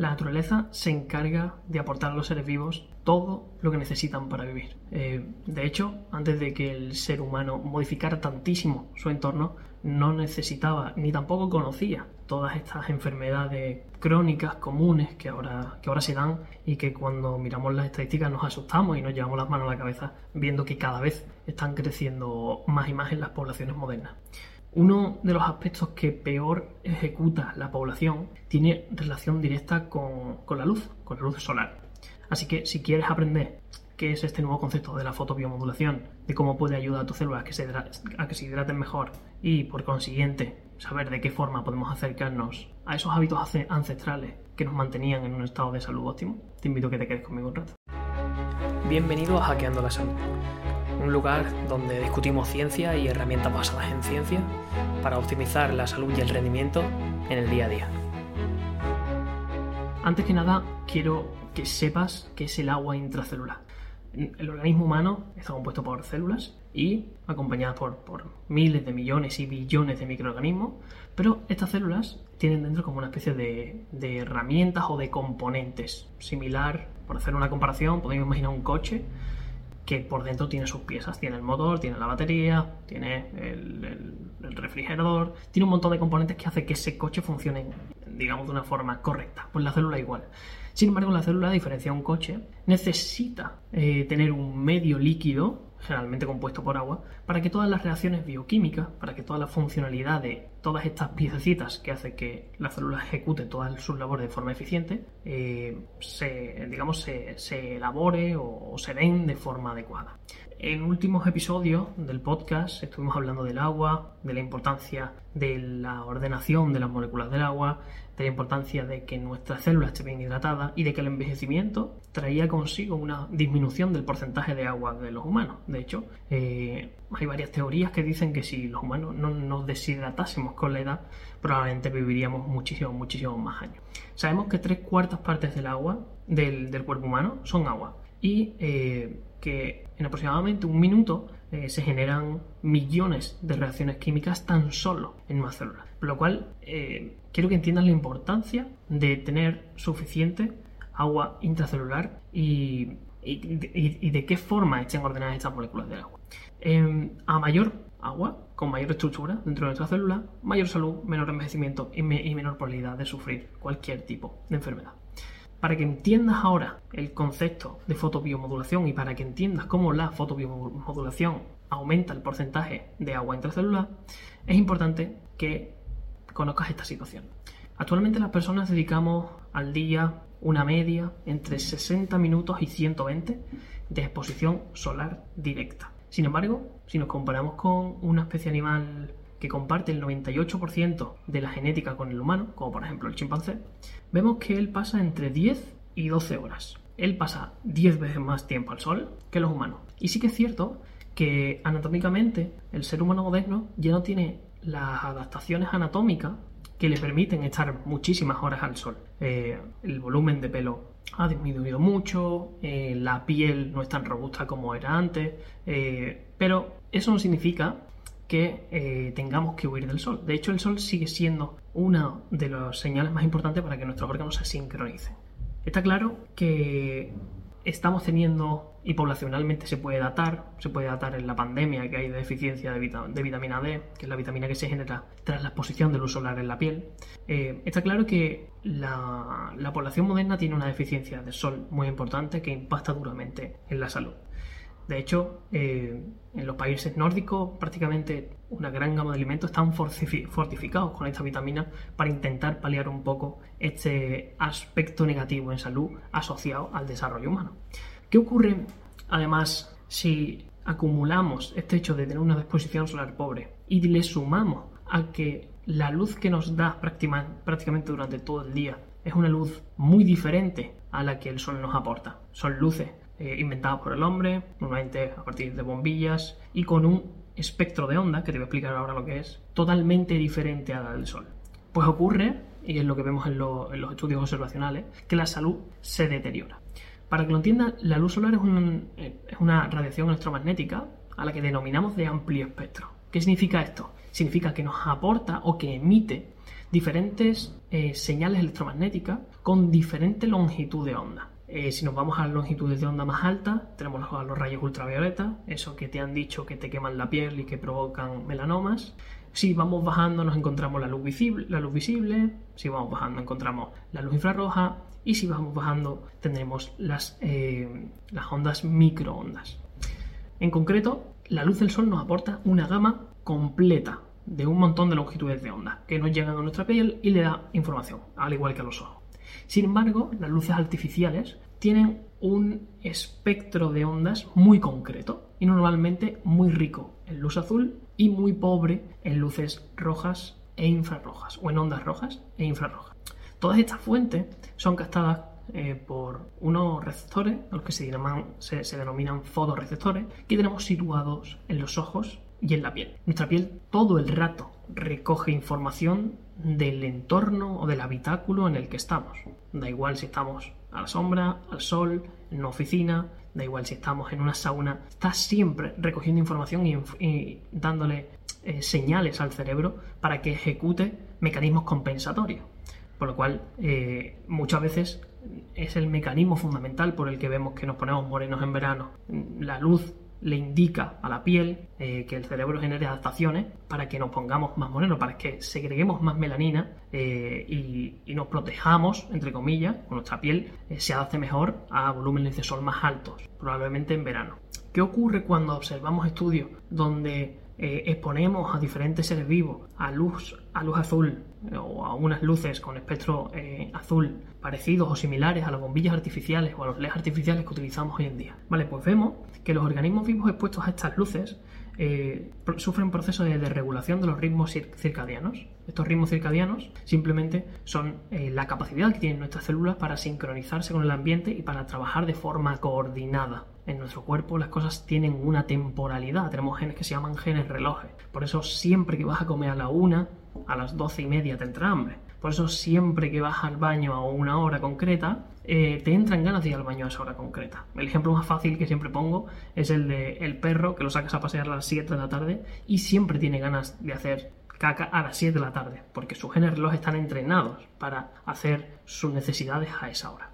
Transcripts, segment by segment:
la naturaleza se encarga de aportar a los seres vivos todo lo que necesitan para vivir. Eh, de hecho, antes de que el ser humano modificara tantísimo su entorno, no necesitaba ni tampoco conocía todas estas enfermedades crónicas comunes que ahora, que ahora se dan y que cuando miramos las estadísticas nos asustamos y nos llevamos las manos a la cabeza viendo que cada vez están creciendo más y más en las poblaciones modernas. Uno de los aspectos que peor ejecuta la población tiene relación directa con, la luz, con la luz solar. Así que si quieres aprender qué es este nuevo concepto de la fotobiomodulación, de cómo puede ayudar a tus células a que se, a que se hidraten mejor y por consiguiente saber de qué forma podemos acercarnos a esos hábitos ancestrales que nos mantenían en un estado de salud óptimo, te invito a que te quedes conmigo un rato. Bienvenido a Hackeando la Salud un lugar donde discutimos ciencia y herramientas basadas en ciencia para optimizar la salud y el rendimiento en el día a día. Antes que nada, quiero que sepas qué es el agua intracelular. El organismo humano está compuesto por células y acompañadas por, miles de millones y billones de microorganismos, pero estas células tienen dentro como una especie de, herramientas o de componentes. Similar, por hacer una comparación, podemos imaginar un coche que por dentro tiene sus piezas. Tiene el motor, tiene la batería, tiene el, refrigerador, tiene un montón de componentes que hace que ese coche funcione, digamos, de una forma correcta. Pues la célula igual. Sin embargo, la célula, a diferencia de un coche, necesita eh, tener un medio líquido generalmente compuesto por agua, para que todas las reacciones bioquímicas, para que toda la funcionalidad de todas estas piececitas que hace que la célula ejecute todas sus labores de forma eficiente, eh, se, digamos, se, elabore o, se den de forma adecuada. En últimos episodios del podcast estuvimos hablando del agua, de la importancia de la ordenación de las moléculas del agua, la importancia de que nuestras células estén bien hidratadas y de que el envejecimiento traía consigo una disminución del porcentaje de agua de los humanos. De hecho, eh, hay varias teorías que dicen que si los humanos no nos deshidratásemos con la edad, probablemente viviríamos muchísimos, muchísimos más años. Sabemos que tres cuartas partes del agua, del, cuerpo humano, son agua. Y eh, que en aproximadamente un minuto eh, se generan millones de reacciones químicas tan solo en una célula. Por lo cual, eh, quiero que entiendan la importancia de tener suficiente agua intracelular y, de qué forma estén ordenadas estas moléculas de agua. Em, a mayor agua, con mayor estructura dentro de nuestra célula, mayor salud, menor envejecimiento y menor probabilidad de sufrir cualquier tipo de enfermedad. Para que entiendas ahora el concepto de fotobiomodulación y para que entiendas cómo la fotobiomodulación aumenta el porcentaje de agua intracelular, es importante que conozcas esta situación. Actualmente las personas dedicamos al día una media entre 60 minutos y 120 de exposición solar directa. Sin embargo, si nos comparamos con una especie animal que comparte el 98% de la genética con el humano, como por ejemplo el chimpancé, vemos que él pasa entre 10 y 12 horas. Él pasa 10 veces más tiempo al sol que los humanos. Y sí que es cierto que anatómicamente el ser humano moderno ya no tiene las adaptaciones anatómicas que le permiten estar muchísimas horas al sol. Eh, el volumen de pelo ha disminuido mucho, eh, la piel no es tan robusta como era antes, eh, pero eso no significa que eh, tengamos que huir del sol. De hecho, el sol sigue siendo una de las señales más importantes para que nuestros órganos se sincronicen. Está claro que estamos teniendo, y poblacionalmente se puede datar, se puede datar en la pandemia que hay de deficiencia de, vitamina D, que es la vitamina que se genera tras la exposición de luz solar en la piel. Eh, está claro que la, la población moderna tiene una deficiencia de sol muy importante que impacta duramente en la salud. De hecho, eh, en los países nórdicos prácticamente una gran gama de alimentos están fortificados con esta vitamina para intentar paliar un poco este aspecto negativo en salud asociado al desarrollo humano. ¿Qué ocurre además si acumulamos este hecho de tener una exposición solar pobre y le sumamos a que la luz que nos da prácticamente durante todo el día es una luz muy diferente a la que el sol nos aporta? Son luces eh, por el hombre, normalmente a partir de bombillas y con un espectro de onda, que te voy a explicar ahora lo que es, totalmente diferente a la del Sol. Pues ocurre, y es lo que vemos en, los estudios observacionales, que la salud se deteriora. Para que lo entiendan, la luz solar es, es una radiación electromagnética a la que denominamos de amplio espectro. ¿Qué significa esto? Significa que nos aporta o que emite diferentes eh, señales electromagnéticas con diferente longitud de onda. Eh, si nos vamos a las longitudes de onda más altas, tenemos los, rayos ultravioleta, eso que te han dicho que te queman la piel y que provocan melanomas. Si vamos bajando nos encontramos la luz visible, la luz visible si vamos bajando encontramos la luz infrarroja y si vamos bajando tendremos eh, las ondas microondas. En concreto, la luz del sol nos aporta una gama completa de un montón de longitudes de onda que nos llegan a nuestra piel y le da información, al igual que a los ojos. Sin embargo, las luces artificiales tienen un espectro de ondas muy concreto y normalmente muy rico en luz azul y muy pobre en luces rojas e infrarrojas o en ondas rojas e infrarrojas. Todas estas fuentes son captadas eh, por unos receptores, los que se, denominan fotoreceptores, que tenemos situados en los ojos y en la piel. Nuestra piel todo el rato recoge información del entorno o del habitáculo en el que estamos. Da igual si estamos a la sombra, al sol, en una oficina, da igual si estamos en una sauna, está siempre recogiendo información y, dándole eh, señales al cerebro para que ejecute mecanismos compensatorios. Por lo cual, eh, muchas veces es el mecanismo fundamental por el que vemos que nos ponemos morenos en verano. La luz le indica a la piel eh, que el cerebro genere adaptaciones para que nos pongamos más morenos, para que segreguemos más melanina eh, y, nos protejamos, entre comillas, con nuestra piel eh, se adapte mejor a volúmenes de sol más altos, probablemente en verano. ¿Qué ocurre cuando observamos estudios donde exponemos a diferentes seres vivos a luz, a luz azul o a unas luces con espectro azul parecidos o similares a las bombillas artificiales o a los LEDs artificiales que utilizamos hoy en día. Vale, pues vemos que los organismos vivos expuestos a estas luces eh, sufren procesos de desregulación de los ritmos circadianos. Estos ritmos circadianos simplemente son eh, la capacidad que tienen nuestras células para sincronizarse con el ambiente y para trabajar de forma coordinada. En nuestro cuerpo las cosas tienen una temporalidad, tenemos genes que se llaman genes relojes. Por eso siempre que vas a comer a la una, a las doce y media te entra hambre. Por eso siempre que vas al baño a una hora concreta, eh, te entran ganas de ir al baño a esa hora concreta. El ejemplo más fácil que siempre pongo es el de el perro que lo sacas a pasear a las 7 de la tarde y siempre tiene ganas de hacer caca a las 7 de la tarde, porque sus genes reloj están entrenados para hacer sus necesidades a esa hora.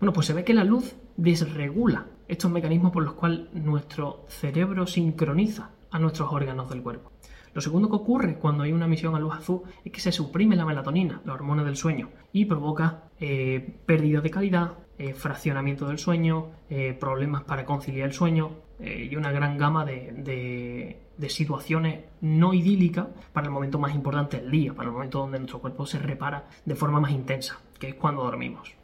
Bueno, pues se ve que la luz desregula estos mecanismos por los cuales nuestro cerebro sincroniza a nuestros órganos del cuerpo. Lo segundo que ocurre cuando hay una emisión a luz azul es que se suprime la melatonina, la hormona del sueño, y provoca eh, pérdida de calidad, eh, fraccionamiento del sueño, eh, problemas para conciliar el sueño y una gran gama de, de, situaciones no idílicas para el momento más importante del día, para el momento donde nuestro cuerpo se repara de forma más intensa, que es cuando dormimos.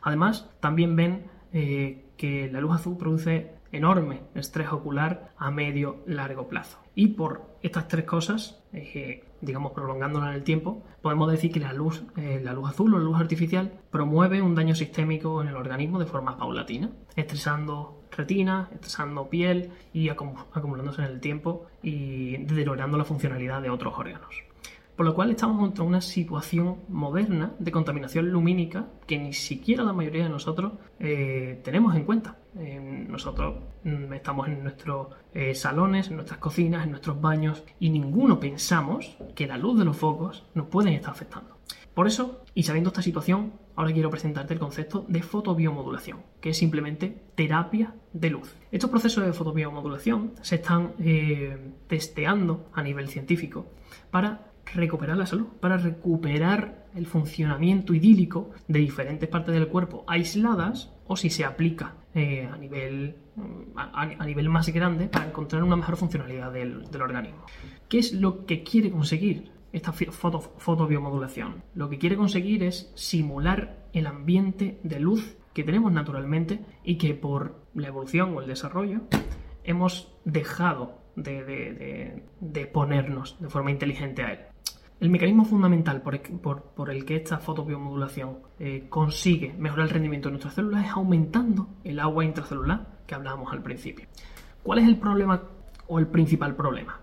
Además, también ven que la luz azul produce enorme estrés ocular a medio largo plazo. Y por estas tres cosas, eh, digamos prolongándola en el tiempo, podemos decir que la luz, eh, la luz azul o la luz artificial promueve un daño sistémico en el organismo de forma paulatina, estresando retina, estresando piel y acumulándose en el tiempo y deteriorando la funcionalidad de otros órganos. Por lo cual estamos ante una situación moderna de contaminación lumínica que ni siquiera la mayoría de nosotros eh, tenemos en cuenta. nosotros mm, estamos en nuestros eh, salones, en nuestras cocinas, en nuestros baños y ninguno pensamos que la luz de los focos nos pueden estar afectando. Por eso, y sabiendo esta situación, ahora quiero presentarte el concepto de fotobiomodulación, que es simplemente terapia de luz. Estos procesos de fotobiomodulación se están eh, testeando a nivel científico para recuperar la salud, para recuperar el funcionamiento idílico de diferentes partes del cuerpo aisladas o si se aplica eh, a, nivel, a, nivel más grande para encontrar una mejor funcionalidad del, organismo. ¿Qué es lo que quiere conseguir esta foto, fotobiomodulación? Lo que quiere conseguir es simular el ambiente de luz que tenemos naturalmente y que por la evolución o el desarrollo hemos dejado de ponernos de forma inteligente a él. El mecanismo fundamental por, el que esta fotobiomodulación eh, consigue mejorar el rendimiento de nuestras células es aumentando el agua intracelular que hablábamos al principio. ¿Cuál es el problema o el principal problema?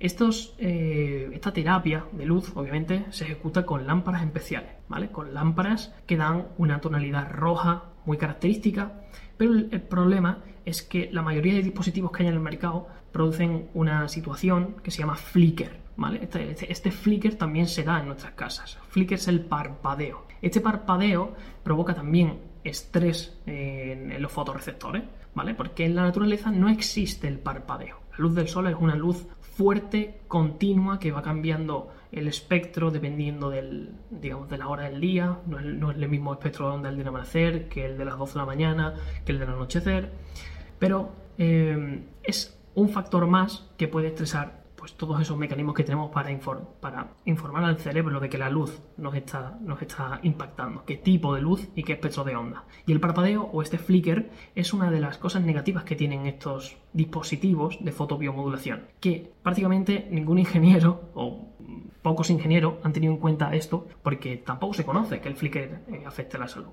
Eh, esta terapia de luz, obviamente, se ejecuta con lámparas especiales. Con lámparas que dan una tonalidad roja muy característica, pero el problema es que la mayoría de dispositivos que hay en el mercado producen una situación que se llama flicker, ¿vale? Este, este, este, flicker también se da en nuestras casas. Flicker es el parpadeo. Este parpadeo provoca también estrés en, los fotorreceptores, ¿vale? Porque en la naturaleza no existe el parpadeo. La luz del sol es una luz fuerte, continua, que va cambiando el espectro dependiendo del, digamos, de la hora del día. No es, el mismo espectro de onda del amanecer que el de las 12 de la mañana, que el del anochecer. Pero eh, es un factor más que puede estresar pues todos esos mecanismos que tenemos para, para informar al cerebro de que la luz nos está, nos está impactando, qué tipo de luz y qué espectro de onda. Y el parpadeo o este flicker es una de las cosas negativas que tienen estos dispositivos de fotobiomodulación, que prácticamente ningún ingeniero o pocos ingenieros han tenido en cuenta esto porque tampoco se conoce que el flicker eh, afecte a la salud.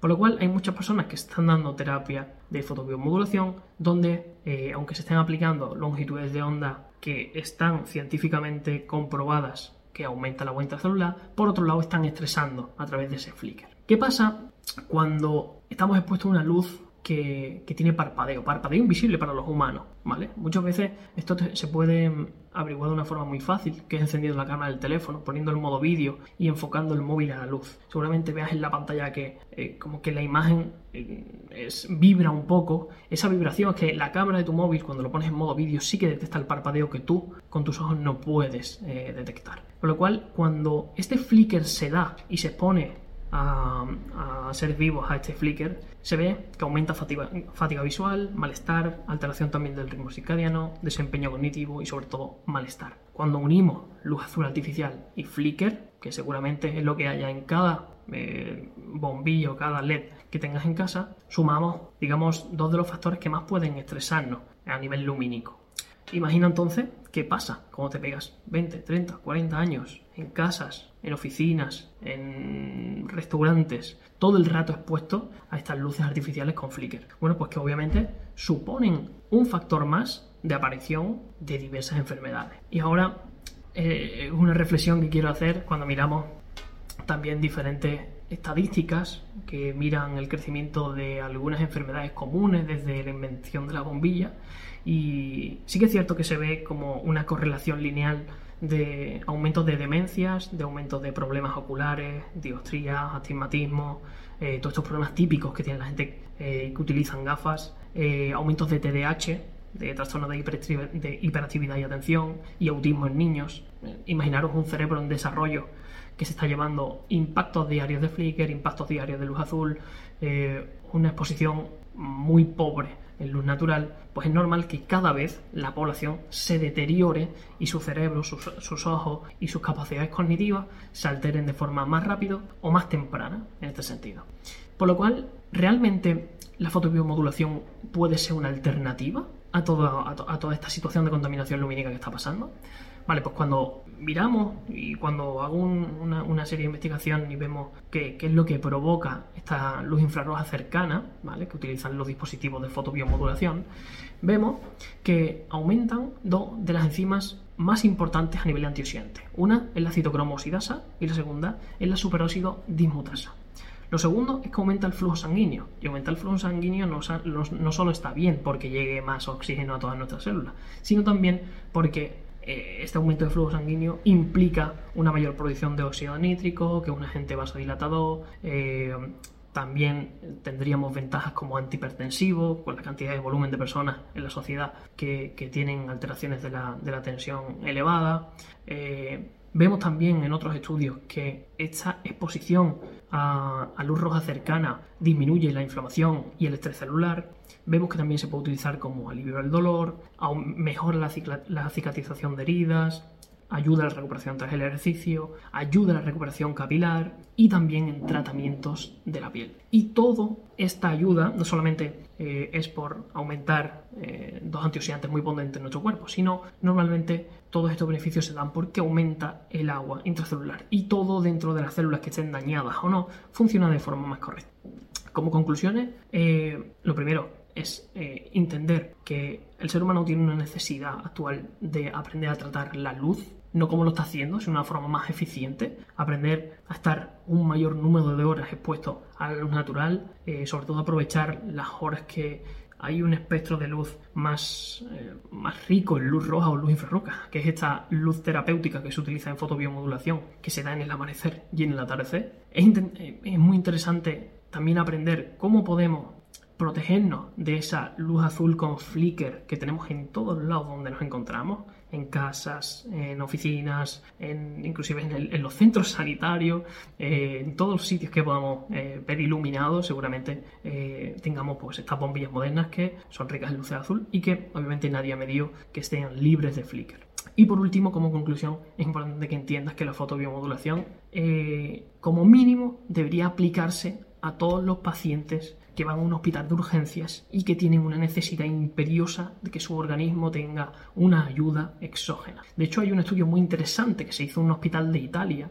Por lo cual hay muchas personas que están dando terapia de fotobiomodulación donde, eh, aunque se estén aplicando longitudes de onda que están científicamente comprobadas que aumenta la vuelta celular, por otro lado están estresando a través de ese flicker. ¿Qué pasa cuando estamos expuestos a una luz que, tiene parpadeo, parpadeo invisible para los humanos, ¿vale? Muchas veces esto se puede averiguar de una forma muy fácil, que es encendiendo la cámara del teléfono, poniendo el modo vídeo y enfocando el móvil a la luz. Seguramente veas en la pantalla que eh, como que la imagen eh, vibra un poco. Esa vibración es que la cámara de tu móvil cuando lo pones en modo vídeo sí que detecta el parpadeo que tú con tus ojos no puedes eh, detectar. Por lo cual cuando este flicker se da y se pone a, seres vivos a este flicker, se ve que aumenta fatiga, fatiga, visual, malestar, alteración también del ritmo circadiano, desempeño cognitivo y sobre todo malestar. Cuando unimos luz azul artificial y flicker, que seguramente es lo que haya en cada eh, bombillo, cada LED que tengas en casa, sumamos, digamos, dos de los factores que más pueden estresarnos a nivel lumínico. Imagina entonces qué pasa cuando te pegas 20, 30, 40 años en casas, en oficinas, en restaurantes, todo el rato expuesto a estas luces artificiales con flicker. Bueno, pues que obviamente suponen un factor más de aparición de diversas enfermedades. Y ahora eh, una reflexión que quiero hacer cuando miramos también diferentes estadísticas que miran el crecimiento de algunas enfermedades comunes desde la invención de la bombilla y sí que es cierto que se ve como una correlación lineal de aumentos de demencias, de aumentos de problemas oculares, diostría, astigmatismo, eh, todos estos problemas típicos que tiene la gente eh, que utilizan gafas, eh, aumentos de TDAH, de trastornos de, de, hiperactividad y atención, y autismo en niños. imaginaros un cerebro en desarrollo que se está llevando impactos diarios de flicker, impactos diarios de luz azul, una exposición muy pobre en luz natural, pues es normal que cada vez la población se deteriore y su cerebro, sus, ojos y sus capacidades cognitivas se alteren de forma más rápida o más temprana en este sentido. Por lo cual, realmente la fotobiomodulación puede ser una alternativa a, a toda esta situación de contaminación lumínica que está pasando. Vale, pues cuando miramos y cuando hago una, serie de investigación y vemos qué, es lo que provoca esta luz infrarroja cercana, ¿vale? que utilizan los dispositivos de fotobiomodulación, vemos que aumentan dos de las enzimas más importantes a nivel antioxidante. Una es la citocromosidasa y la segunda es la superóxido dismutasa. Lo segundo es que aumenta el flujo sanguíneo. Y aumenta el flujo sanguíneo no, solo está bien porque llegue más oxígeno a todas nuestras células, sino también porque este aumento de flujo sanguíneo implica una mayor producción de óxido nítrico, que un agente vasodilatador. Eh, también tendríamos ventajas como antihipertensivo, con la cantidad de volumen de personas en la sociedad que, tienen alteraciones de la, tensión elevada. Eh, vemos también en otros estudios que esta exposición a, luz roja cercana disminuye la inflamación y el estrés celular. Vemos que también se puede utilizar como alivio del dolor, mejora la, la cicatrización de heridas, ayuda a la recuperación tras el ejercicio, ayuda a la recuperación capilar y también en tratamientos de la piel. Y toda esta ayuda no solamente eh, es por aumentar eh, dos antioxidantes muy potentes en nuestro cuerpo, sino normalmente todos estos beneficios se dan porque aumenta el agua intracelular y todo dentro de las células que estén dañadas o no funciona de forma más correcta. Como conclusiones, eh, lo primero, es entender que el ser humano tiene una necesidad actual de aprender a tratar la luz no como lo está haciendo, sino una forma más eficiente, aprender a estar un mayor número de horas expuesto a la luz natural, eh, sobre todo aprovechar las horas que hay un espectro de luz más, eh, más rico en luz roja o luz infrarroja, que es esta luz terapéutica que se utiliza en fotobiomodulación, que se da en el amanecer y en el atardecer. Es, eh, es muy interesante también aprender cómo podemos protegernos de esa luz azul con flicker que tenemos en todos lados donde nos encontramos, en casas, en oficinas, inclusive en, los centros sanitarios, eh, en todos los sitios que podamos eh, ver iluminados, seguramente eh, tengamos pues estas bombillas modernas que son ricas en luz azul y que obviamente nadie ha medido que estén libres de flicker. Y por último, como conclusión, es importante que entiendas que la fotobiomodulación, como mínimo, debería aplicarse a todos los pacientes que van a un hospital de urgencias y que tienen una necesidad imperiosa de que su organismo tenga una ayuda exógena. De hecho, hay un estudio muy interesante que se hizo en un hospital de Italia,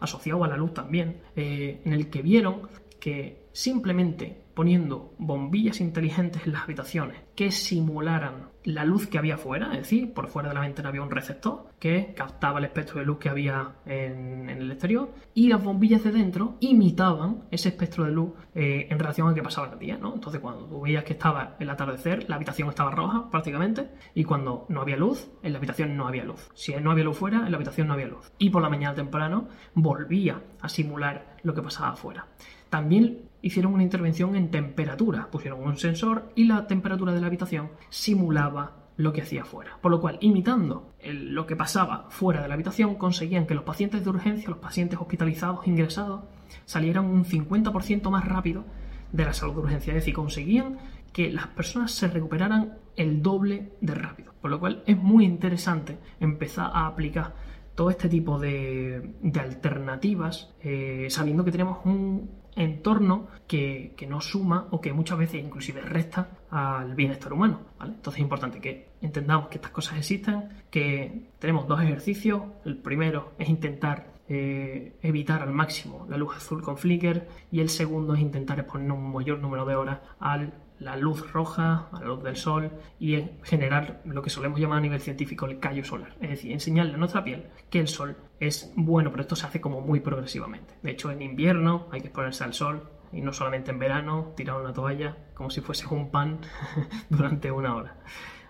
asociado a la luz también, eh, en el que vieron que simplemente poniendo bombillas inteligentes en las habitaciones que simularan la luz que había fuera, es decir, por fuera de la ventana había un receptor que captaba el espectro de luz que había en, el exterior y las bombillas de dentro imitaban ese espectro de luz eh, en relación a que pasaba el día, ¿no? Entonces cuando tú veías que estaba el atardecer, la habitación estaba roja prácticamente y cuando no había luz, en la habitación no había luz. Si no había luz fuera, en la habitación no había luz. Y por la mañana temprano volvía a simular lo que pasaba afuera. También hicieron una intervención en temperatura, pusieron un sensor y la temperatura de la habitación simulaba lo que hacía fuera. Por lo cual, imitando lo que pasaba fuera de la habitación, conseguían que los pacientes de urgencia, los pacientes hospitalizados, ingresados, salieran un 50% más rápido de la salud de urgencia. Es decir, conseguían que las personas se recuperaran el doble de rápido. Por lo cual es muy interesante empezar a aplicar todo este tipo de, alternativas, eh, sabiendo que tenemos un entorno que, que, no suma o que muchas veces inclusive resta al bienestar humano. Entonces es importante que entendamos que estas cosas existen, que tenemos dos ejercicios. El primero es intentar eh, evitar al máximo la luz azul con flicker y el segundo es intentar exponer un mayor número de horas al la luz roja, a la luz del sol y generar lo que solemos llamar a nivel científico el callo solar. Es decir, enseñarle a nuestra piel que el sol es bueno, pero esto se hace como muy progresivamente. De hecho, en invierno hay que exponerse al sol y no solamente en verano, tirar una toalla como si fuese un pan durante una hora.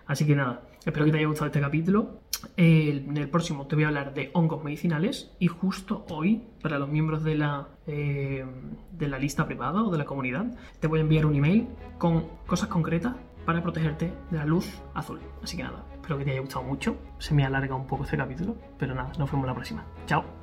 Así que nada, espero que te haya gustado este capítulo. en el próximo te voy a hablar de hongos medicinales y justo hoy, para los miembros de la, eh, de la lista privada o de la comunidad, te voy a enviar un email con cosas concretas para protegerte de la luz azul. Así que nada, espero que te haya gustado mucho. Se me alarga un poco este capítulo, pero nada, nos vemos la próxima. Chao.